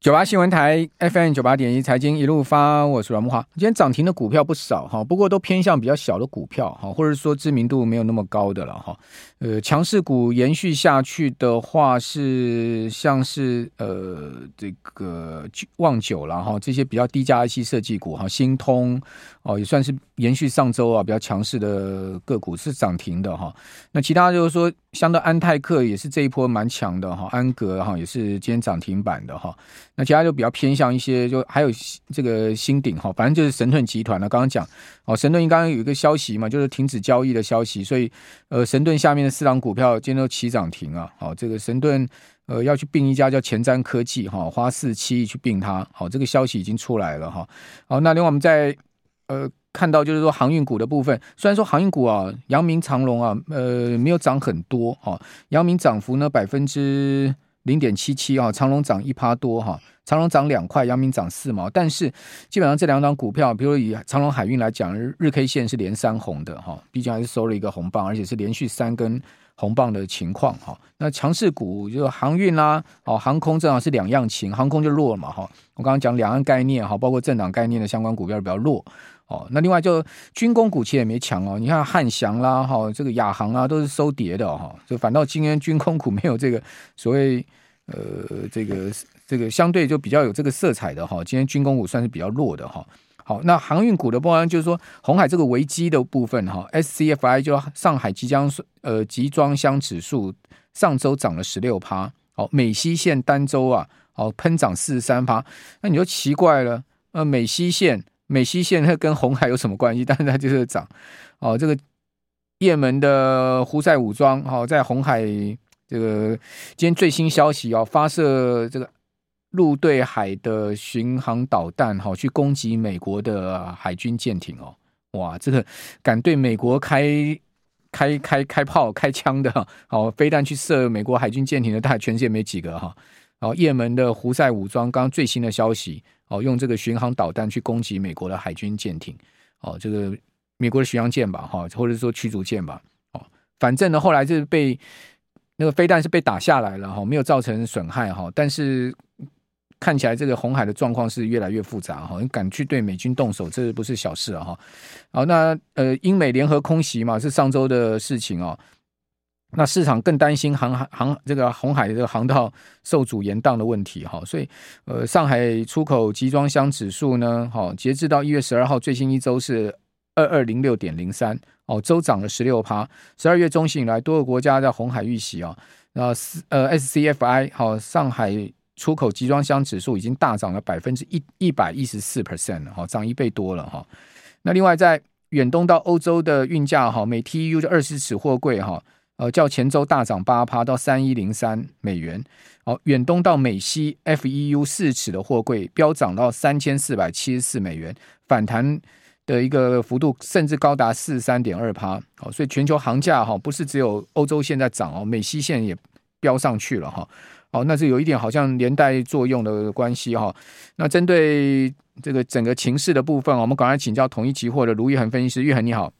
九八新闻台 FM 九八点一财经一路发，我是阮木华。今天涨停的股票不少哈，不过都偏向比较小的股票哈，或者说知名度没有那么高的了哈。呃，强势股延续下去的话是像是呃这个旺久了哈，这些比较低价 IC 设计股哈，新通哦也算是延续上周啊比较强势的个股是涨停的哈。那其他就是说，像的安泰克也是这一波蛮强的哈，安格哈也是今天涨停板的哈。那其他就比较偏向一些，就还有这个新鼎哈，反正就是神盾集团了。刚刚讲哦，神盾刚刚有一个消息嘛，就是停止交易的消息，所以呃，神盾下面的四档股票今天都起涨停啊。好，这个神盾呃要去并一家叫前瞻科技哈，花四七亿去并它。好，这个消息已经出来了哈。好，那另外我们在呃看到就是说航运股的部分，虽然说航运股啊，阳明长荣啊，呃没有涨很多哈，阳明涨幅呢百分之。零点七七啊，长隆涨一趴多哈，长隆涨两块，阳明涨四毛，但是基本上这两档股票，比如以长隆海运来讲，日 K 线是连三红的哈，毕竟还是收了一个红棒，而且是连续三根红棒的情况哈。那强势股就是航运啦，哦，航空正好是两样情，航空就弱了嘛哈。我刚刚讲两岸概念哈，包括政党概念的相关股票比较弱。哦，那另外就军工股其实也没强哦，你看汉翔啦，哈，这个亚航啊，都是收跌的哈，就反倒今天军工股没有这个所谓呃这个这个相对就比较有这个色彩的哈，今天军工股算是比较弱的哈。好，那航运股的部分就是说红海这个危机的部分哈，SCFI 就上海即将呃集装箱指数上周涨了十六趴，好，美西线单周啊，好喷涨四十三趴，那你就奇怪了，呃美西线。美西线它跟红海有什么关系？但是它就是涨哦。这个也门的胡塞武装哦，在红海这个今天最新消息哦，发射这个陆对海的巡航导弹哈，去攻击美国的海军舰艇哦。哇，这个敢对美国开开开开炮开枪的 哦，飞弹去射美国海军舰艇的，大全世界没几个哈。哦，哦也门的胡塞武装刚刚最新的消息。哦，用这个巡航导弹去攻击美国的海军舰艇，哦，这个美国的巡洋舰吧，哈，或者说驱逐舰吧，哦，反正呢，后来就是被那个飞弹是被打下来了，哈，没有造成损害，哈，但是看起来这个红海的状况是越来越复杂，哈，你敢去对美军动手，这不是小事啊，哈，好，那呃，英美联合空袭嘛，是上周的事情哦。那市场更担心航航这个红海的这个航道受阻延宕的问题哈，所以呃，上海出口集装箱指数呢，好，截至到一月十二号最新一周是二二零六点零三哦，周涨了十六趴。十二月中旬以来，多个国家在红海遇袭啊，那呃 SCFI 好，上海出口集装箱指数已经大涨了百分之一一百一十四 percent 了哈，涨一倍多了哈。那另外在远东到欧洲的运价哈，每 TEU 的二十尺货柜哈。呃，较前周大涨八趴到三一零三美元。哦，远东到美西 FEU 四尺的货柜飙涨到三千四百七十四美元，反弹的一个幅度甚至高达四十三点二趴。哦，所以全球行价哈，不是只有欧洲现在涨哦，美西线也飙上去了哈。哦，那是有一点好像连带作用的关系哈。那针对这个整个情势的部分，我们赶快请教统一期货的卢玉恒分析师，玉恒你好。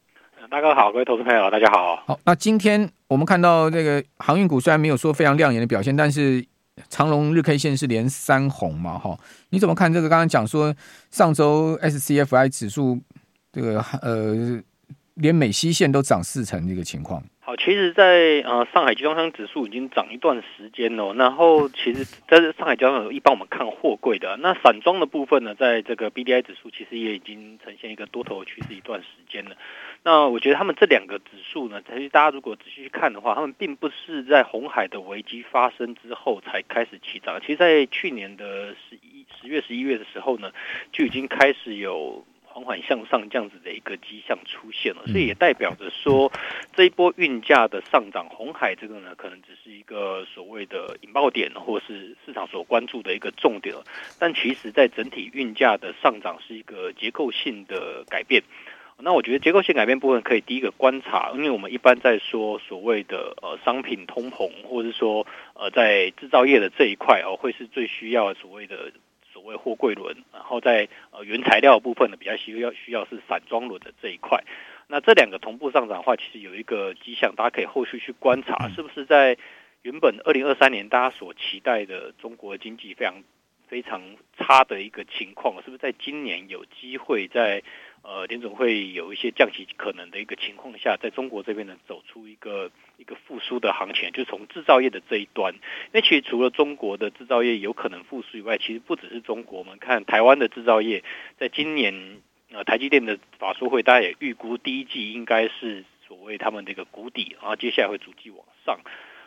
大哥好，各位投资朋友大家好。好，那今天我们看到这个航运股虽然没有说非常亮眼的表现，但是长荣日 K 线是连三红嘛，哈，你怎么看这个？刚刚讲说上周 SCFI 指数这个呃，连美西线都涨四成这个情况。好，其实在，呃上海集装箱指数已经涨一段时间了。然后，其实在上海集装箱一般我们看货柜的，那散装的部分呢，在这个 BDI 指数其实也已经呈现一个多头趋势一段时间了。那我觉得他们这两个指数呢，其实大家如果仔细去看的话，他们并不是在红海的危机发生之后才开始起涨，其实在去年的十一十月、十一月的时候呢，就已经开始有。缓缓向上这样子的一个迹象出现了，所以也代表着说，这一波运价的上涨，红海这个呢，可能只是一个所谓的引爆点，或是市场所关注的一个重点。但其实，在整体运价的上涨是一个结构性的改变。那我觉得结构性改变部分可以第一个观察，因为我们一般在说所谓的呃商品通膨，或者是说呃在制造业的这一块哦，会是最需要所谓的。所谓货柜轮，然后在呃原材料部分呢，比较需要需要是散装轮的这一块。那这两个同步上涨的话，其实有一个迹象，大家可以后续去观察，是不是在原本二零二三年大家所期待的中国经济非常非常差的一个情况，是不是在今年有机会在？呃，联总会有一些降息可能的一个情况下，在中国这边呢，走出一个一个复苏的行情，就从制造业的这一端。那其实除了中国的制造业有可能复苏以外，其实不只是中国，我们看台湾的制造业，在今年呃，台积电的法说会，大家也预估第一季应该是所谓他们的一个谷底，然后接下来会逐季往上。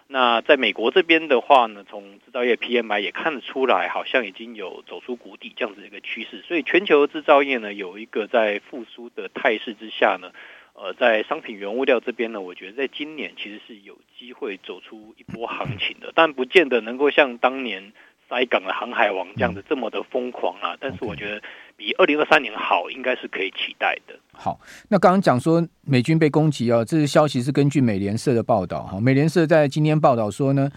那在美国这边的话呢，从制造业 PMI 也看得出来，好像已经有走出谷底这样子一个趋势。所以全球制造业呢，有一个在复苏的态势之下呢，呃，在商品原物料这边呢，我觉得在今年其实是有机会走出一波行情的，但不见得能够像当年塞港的航海王这样子这么的疯狂啊。但是我觉得。比二零二三年好，应该是可以期待的。好，那刚刚讲说美军被攻击啊，这个消息是根据美联社的报道哈。美联社在今天报道说呢，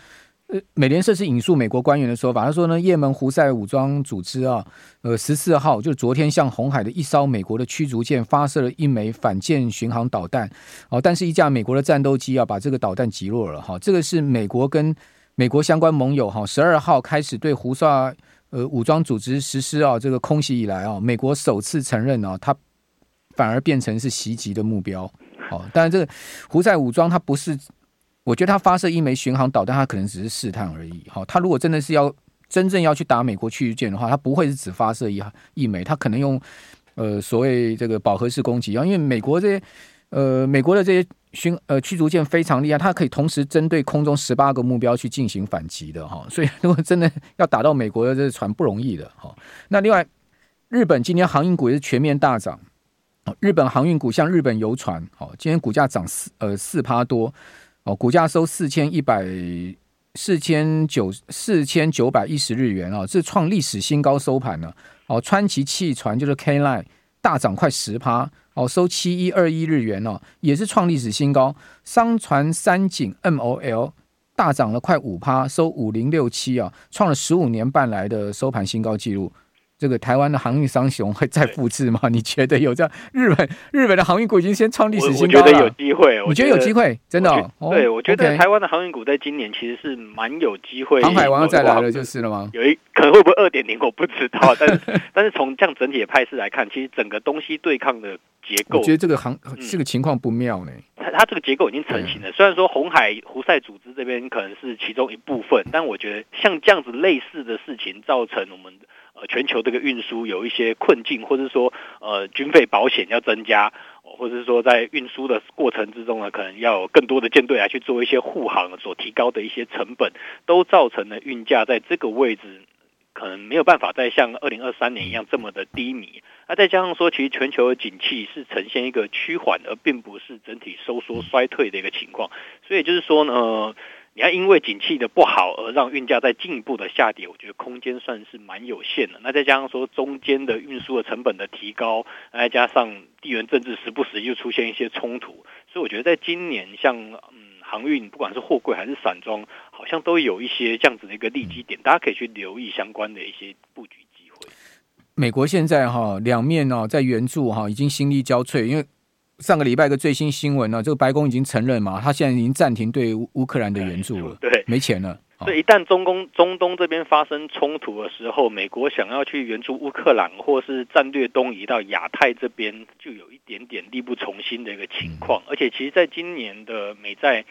呃，美联社是引述美国官员的说法，他说呢，也门胡塞武装组织啊，呃，十四号就是昨天向红海的一艘美国的驱逐舰发射了一枚反舰巡航导弹，哦，但是一架美国的战斗机啊，把这个导弹击落了哈。这个是美国跟美国相关盟友哈，十二号开始对胡塞。呃，武装组织实施啊，这个空袭以来啊，美国首次承认啊，它反而变成是袭击的目标。好，当然这个胡塞武装它不是，我觉得它发射一枚巡航导弹，它可能只是试探而已。好，它如果真的是要真正要去打美国驱逐舰的话，它不会是只发射一一枚，它可能用呃所谓这个饱和式攻击啊，因为美国这些呃美国的这些。巡呃驱逐舰非常厉害，它可以同时针对空中十八个目标去进行反击的哈，所以如果真的要打到美国的这船不容易的哈。那另外，日本今天航运股也是全面大涨，日本航运股像日本邮船，哦，今天股价涨四呃四趴多，哦，股价收四千一百四千九四千九百一十日元啊，这创历史新高收盘了。哦，川崎汽船就是 K Line 大涨快十趴。哦，收七一二一日元哦，也是创历史新高。商船三井 MOL 大涨了快五趴，收五零六七啊，创了十五年半来的收盘新高纪录。这个台湾的航运商雄会再复制吗？你觉得有这样？日本日本的航运股已经先创历史新高了。我觉得有机会，我觉得有机会，真的。对，我觉得台湾的航运股在今年其实是蛮有机会。航海王要再来了，就是了吗？有一可能会不会二点零，我不知道。但是 但是从这样整体的态势来看，其实整个东西对抗的结构，我觉得这个航这个情况不妙呢。它它这个结构已经成型了。虽然说红海胡塞组织这边可能是其中一部分，但我觉得像这样子类似的事情，造成我们。呃，全球这个运输有一些困境，或者说呃军费保险要增加，或者是说在运输的过程之中呢，可能要有更多的舰队来去做一些护航，所提高的一些成本，都造成了运价在这个位置可能没有办法再像二零二三年一样这么的低迷。那再加上说，其实全球的景气是呈现一个趋缓，而并不是整体收缩衰退的一个情况，所以就是说呢。你要因为景气的不好而让运价再进一步的下跌，我觉得空间算是蛮有限的。那再加上说中间的运输的成本的提高，再加上地缘政治时不时又出现一些冲突，所以我觉得在今年像嗯航运，不管是货柜还是散装，好像都有一些这样子的一个利基点，大家可以去留意相关的一些布局机会。美国现在哈两面哦在援助哈已经心力交瘁，因为。上个礼拜一个最新新闻呢，这个白宫已经承认嘛，他现在已经暂停对乌克兰的援助了，对，没钱了。所以一旦中东中东这边发生冲突的时候，美国想要去援助乌克兰，或是战略东移到亚太这边，就有一点点力不从心的一个情况。而且，其实，在今年的美债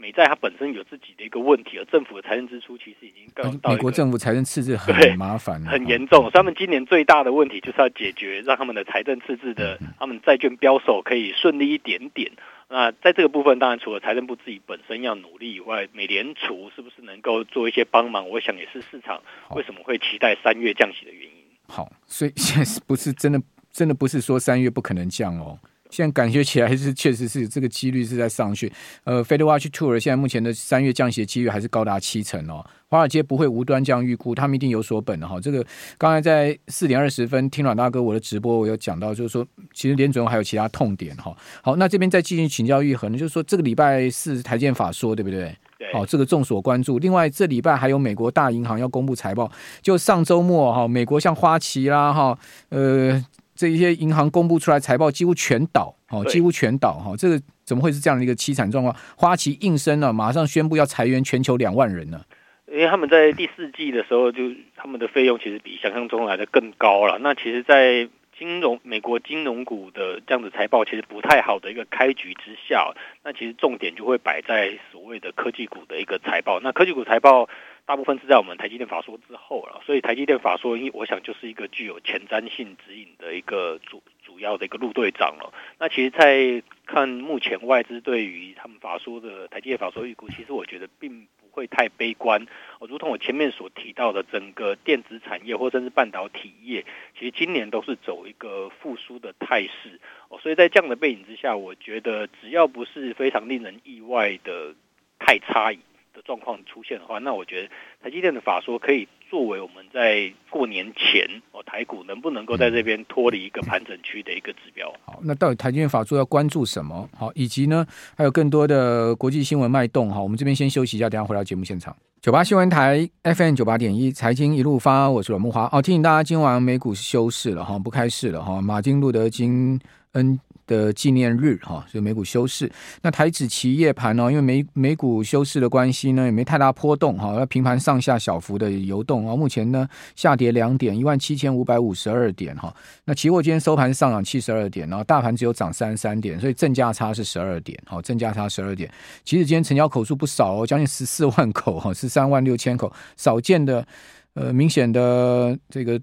美债它本身有自己的一个问题，而政府的财政支出其实已经告到美国政府财政赤字很麻烦，很严重。所以他们今年最大的问题就是要解决，让他们的财政赤字的，他们债券标售可以顺利一点点。那在这个部分，当然除了财政部自己本身要努力以外，美联储是不是能够做一些帮忙？我想也是市场为什么会期待三月降息的原因。好，所以现在不是真的，真的不是说三月不可能降哦。现在感觉起来是确实是这个几率是在上去。呃，Fed Watch Tour 现在目前的三月降息的几率还是高达七成哦。华尔街不会无端这样预估，他们一定有所本的哈、哦。这个刚才在四点二十分听阮大哥我的直播，我有讲到，就是说其实联准还有其他痛点哈、哦。好，那这边再继续请教玉恒呢，就是说这个礼拜四台建法说对不对？对。好，这个众所关注。另外这礼拜还有美国大银行要公布财报，就上周末哈，美国像花旗啦哈，呃，这一些银行公布出来财报几乎全倒，哦，几乎全倒哈。这个怎么会是这样的一个凄惨状况？花旗应声了，马上宣布要裁员全球两万人呢。因为他们在第四季的时候，就他们的费用其实比想象中来的更高了。那其实，在金融美国金融股的这样子财报其实不太好的一个开局之下，那其实重点就会摆在所谓的科技股的一个财报。那科技股财报大部分是在我们台积电法说之后了，所以台积电法说，我想就是一个具有前瞻性指引的一个主主要的一个路队长了。那其实，在看目前外资对于他们法说的台积电法说预估，其实我觉得并不。会太悲观哦，如同我前面所提到的，整个电子产业或者是半导体业，其实今年都是走一个复苏的态势哦，所以在这样的背景之下，我觉得只要不是非常令人意外的太差异的状况出现的话，那我觉得台积电的法说可以作为我们在过年前哦台股能不能够在这边脱离一个盘整区的一个指标。好，那到底台积电法说要关注什么？好，以及呢还有更多的国际新闻脉动。好，我们这边先休息一下，等下回到节目现场。九八新闻台 FM 九八点一财经一路发，我是阮木华。哦，提醒大家，今晚美股休市了哈，不开市了哈。马丁路德金恩的纪念日哈，所以美股休市。那台指期夜盘呢，因为美美股休市的关系呢，也没太大波动哈，要平盘上下小幅的游动啊。目前呢，下跌两点，一万七千五百五十二点哈。那期货今天收盘上涨七十二点，然后大盘只有涨三十三点，所以正价差是十二点，好，正价差十二点。其实今天成交口数不少哦，将近十四万口哈，十三万六千口，少见的呃明显的这个。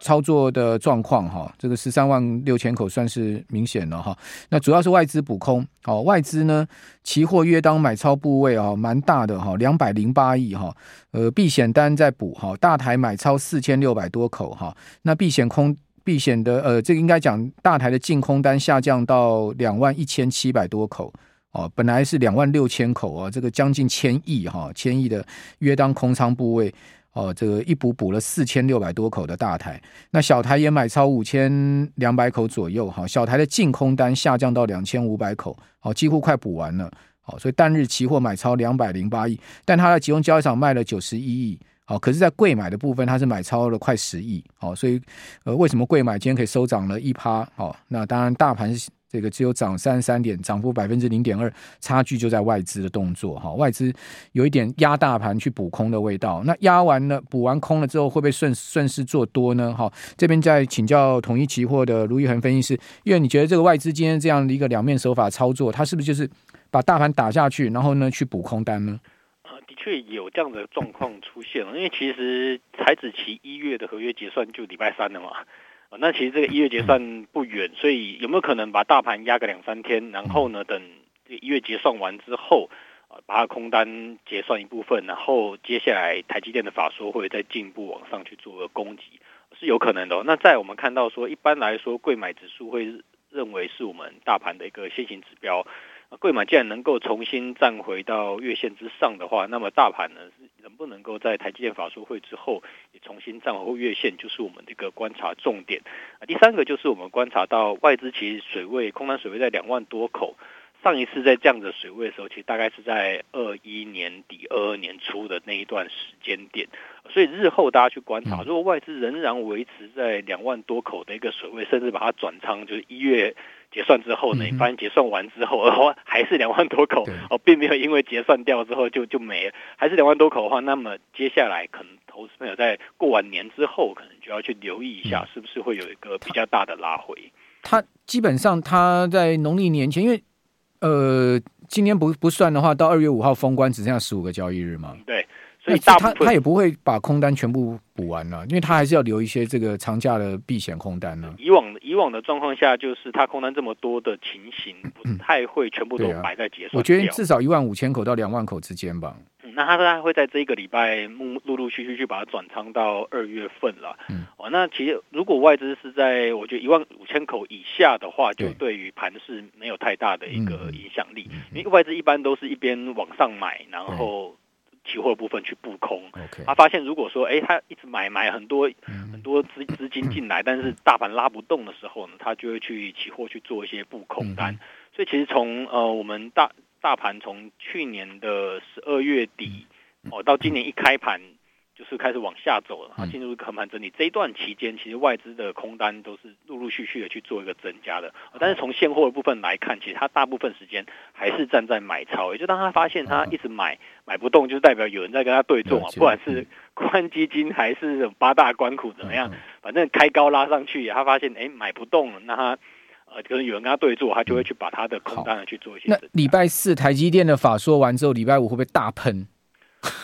操作的状况哈，这个十三万六千口算是明显了哈。那主要是外资补空，哦，外资呢，期货约当买超部位啊，蛮大的哈，两百零八亿哈。呃，避险单在补哈，大台买超四千六百多口哈。那避险空避险的呃，这个应该讲大台的净空单下降到两万一千七百多口哦，本来是两万六千口啊，这个将近千亿哈，千亿的约当空仓部位。哦，这个一补补了四千六百多口的大台，那小台也买超五千两百口左右，哈，小台的净空单下降到两千五百口，好，几乎快补完了，好，所以单日期货买超两百零八亿，但它在集中交易场卖了九十一亿，好，可是，在贵买的部分，它是买超了快十亿，好，所以，呃，为什么贵买今天可以收涨了一趴？好，那当然大盘。这个只有涨三十三点，涨幅百分之零点二，差距就在外资的动作哈。外资有一点压大盘去补空的味道。那压完了补完空了之后，会不会顺顺势做多呢？哈，这边再请教统一期货的卢昱衡分析师，因为你觉得这个外资今天这样的一个两面手法操作，它是不是就是把大盘打下去，然后呢去补空单呢？啊，的确有这样的状况出现了。因为其实台指期一月的合约结算就礼拜三了嘛。那其实这个一月结算不远，所以有没有可能把大盘压个两三天，然后呢，等一月结算完之后，把它空单结算一部分，然后接下来台积电的法说会再进一步往上去做个攻击，是有可能的。那在我们看到说，一般来说，贵买指数会认为是我们大盘的一个先行指标。贵买既然能够重新站回到月线之上的话，那么大盘呢，能不能够在台积电法说会之后也重新站回月线，就是我们这个观察重点。第三个就是我们观察到外资其实水位空单水位在两万多口，上一次在这样的水位的时候，其实大概是在二一年底、二二年初的那一段时间点。所以日后大家去观察，如果外资仍然维持在两万多口的一个水位，甚至把它转仓，就是一月。结算之后呢，你发现结算完之后，然后还是两万多口哦，并没有因为结算掉之后就就没了，还是两万多口的话，那么接下来可能投资朋友在过完年之后，可能就要去留意一下，是不是会有一个比较大的拉回。他基本上他在农历年前，因为。呃，今年不不算的话，到二月五号封关只剩下十五个交易日嘛？对。所以大他他也不会把空单全部补完了，因为他还是要留一些这个长假的避险空单呢。以往以往的状况下，就是他空单这么多的情形，不太会全部都摆在结算、嗯啊。我觉得至少一万五千口到两万口之间吧。嗯，那他大概会在这一个礼拜陆陆陆续续去把它转仓到二月份了。嗯，哦，那其实如果外资是在我觉得一万五千口以下的话，就对于盘是没有太大的一个影响力，嗯、因为外资一般都是一边往上买，然后。期货部分去布空.他发现如果说，哎，他一直买买很多、嗯、很多资资金进来，但是大盘拉不动的时候呢，他就会去期货去做一些布空单。嗯、所以其实从呃我们大大盘从去年的十二月底哦到今年一开盘。就是开始往下走了，它进入横盘整理。这一段期间，其实外资的空单都是陆陆续续的去做一个增加的。但是从现货的部分来看，其实它大部分时间还是站在买超。也就当他发现他一直买买不动，就代表有人在跟他对冲啊，不管是宽基金还是八大关苦怎么样，反正开高拉上去，他发现哎买不动了，那他呃可能有人跟他对坐，他就会去把他的空单去做一些。那礼拜四台积电的法说完之后，礼拜五会不会大喷？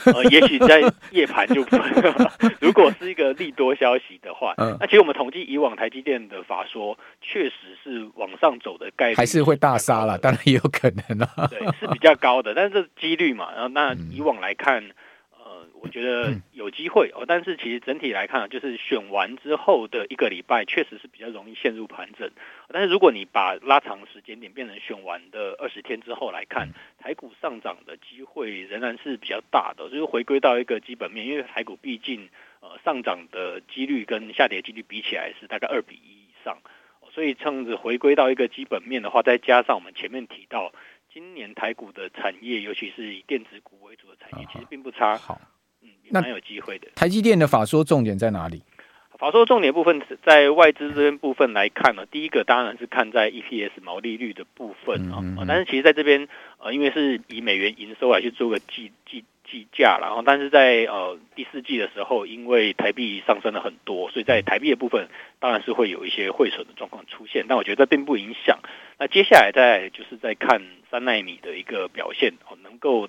呃，也许在夜盘就。如果是一个利多消息的话，嗯，那其实我们统计以往台积电的法说，确实是往上走的概率还是会大杀了，当然也有可能啊。对，是比较高的，但是这是几率嘛。然后那以往来看。嗯我觉得有机会哦，但是其实整体来看，就是选完之后的一个礼拜，确实是比较容易陷入盘整。但是如果你把拉长时间点变成选完的二十天之后来看，台股上涨的机会仍然是比较大的，就是回归到一个基本面，因为台股毕竟呃上涨的几率跟下跌几率比起来是大概二比一以上，所以趁着回归到一个基本面的话，再加上我们前面提到今年台股的产业，尤其是以电子股为主的产业，其实并不差。好。那蛮有机会的。台积电的法说重点在哪里？法说重点部分在外资这边部分来看呢，第一个当然是看在 EPS 毛利率的部分啊、嗯嗯嗯。但是其实在这边呃，因为是以美元营收来去做个计计计价，然后但是在呃第四季的时候，因为台币上升了很多，所以在台币的部分当然是会有一些汇损的状况出现。但我觉得这并不影响。那接下来再就是在看三纳米的一个表现哦，能够。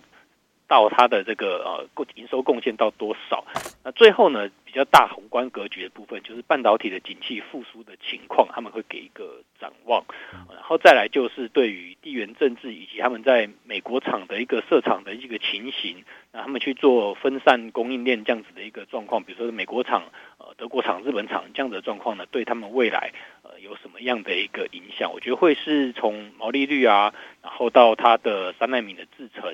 到它的这个呃营收贡献到多少？那最后呢，比较大宏观格局的部分，就是半导体的景气复苏的情况，他们会给一个展望。然后再来就是对于地缘政治以及他们在美国厂的一个设厂的一个情形，那他们去做分散供应链这样子的一个状况，比如说美国厂、呃德国厂、日本厂这样的状况呢，对他们未来呃有什么样的一个影响？我觉得会是从毛利率啊，然后到它的三纳米的制程。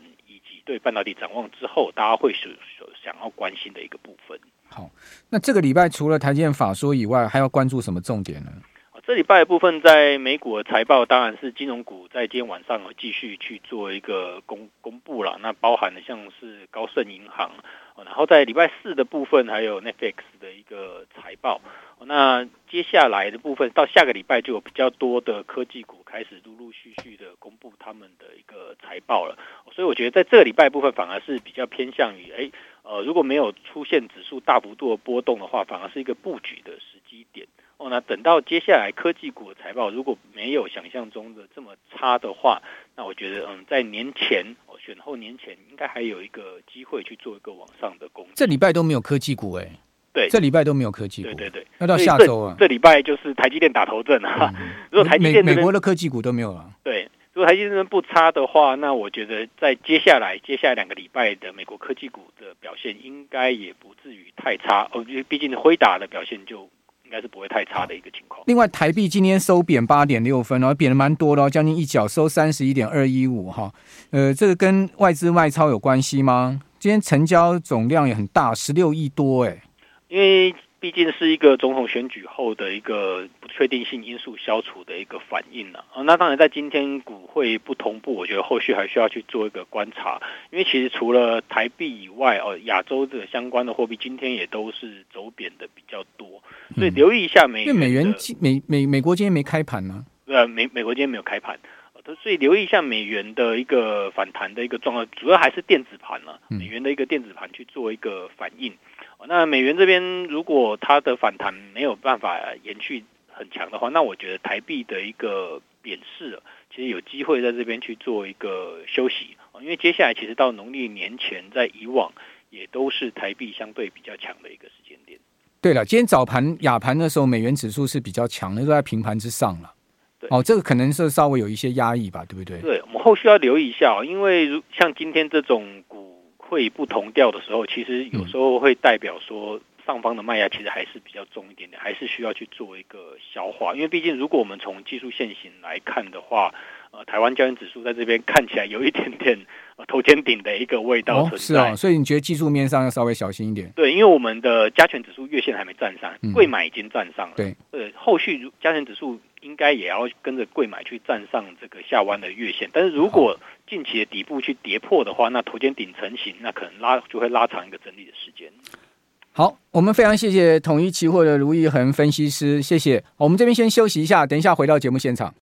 对半导体展望之后，大家会所所想要关心的一个部分。好，那这个礼拜除了台积电法说以外，还要关注什么重点呢？这礼拜的部分在美股的财报，当然是金融股在今天晚上有继续去做一个公公布了。那包含的像是高盛银行，然后在礼拜四的部分还有 Netflix 的一个财报。那接下来的部分到下个礼拜就有比较多的科技股开始陆陆续续的公布他们的一个财报了。所以我觉得在这个礼拜部分反而是比较偏向于，哎，呃，如果没有出现指数大幅度的波动的话，反而是一个布局的时。哦，那等到接下来科技股的财报如果没有想象中的这么差的话，那我觉得，嗯，在年前哦，选后年前应该还有一个机会去做一个往上的攻击。这礼拜都没有科技股哎，对，这礼拜都没有科技股，对对对。那到下周啊，这，礼拜就是台积电打头阵啊。嗯、如果台积电美，美国的科技股都没有了，对，如果台积电不差的话，那我觉得在接下来接下来两个礼拜的美国科技股的表现应该也不至于太差哦，毕竟辉达的表现就。应该是不会太差的一个情况。另外，台币今天收贬八点六分，然后贬的蛮多的，将近一角收三十一点二一五哈。呃，这个跟外资外超有关系吗？今天成交总量也很大，十六亿多哎。因为。毕竟是一个总统选举后的一个不确定性因素消除的一个反应了啊。那当然，在今天股汇不同步，我觉得后续还需要去做一个观察。因为其实除了台币以外，哦，亚洲的相关的货币今天也都是走贬的比较多，所以留意一下美元。因为美元美美美国今天没开盘呢？呃，美美国今天没有开盘，所以留意一下美元的一个反弹的一个状况，主要还是电子盘了，美元的一个电子盘去做一个反应。那美元这边，如果它的反弹没有办法延续很强的话，那我觉得台币的一个贬势，其其实有机会在这边去做一个休息啊，因为接下来其实到农历年前，在以往也都是台币相对比较强的一个时间点。对了，今天早盘亚盘的时候，美元指数是比较强的，都在平盘之上了。对，哦，这个可能是稍微有一些压抑吧，对不对？对，我们后续要留意一下，因为如像今天这种股会不同调的时候，其实有时候会代表说。上方的卖压其实还是比较重一点点，还是需要去做一个消化。因为毕竟，如果我们从技术线型来看的话，呃，台湾加权指数在这边看起来有一点点呃头肩顶的一个味道存在。哦，是啊，所以你觉得技术面上要稍微小心一点？对，因为我们的加权指数月线还没站上，柜买已经站上了。对，呃，后续加权指数应该也要跟着柜买去站上这个下弯的月线。但是如果近期的底部去跌破的话，那头肩顶成型，那可能拉就会拉长一个整理的时间。好，我们非常谢谢统一期货的卢昱衡分析师，谢谢。我们这边先休息一下，等一下回到节目现场。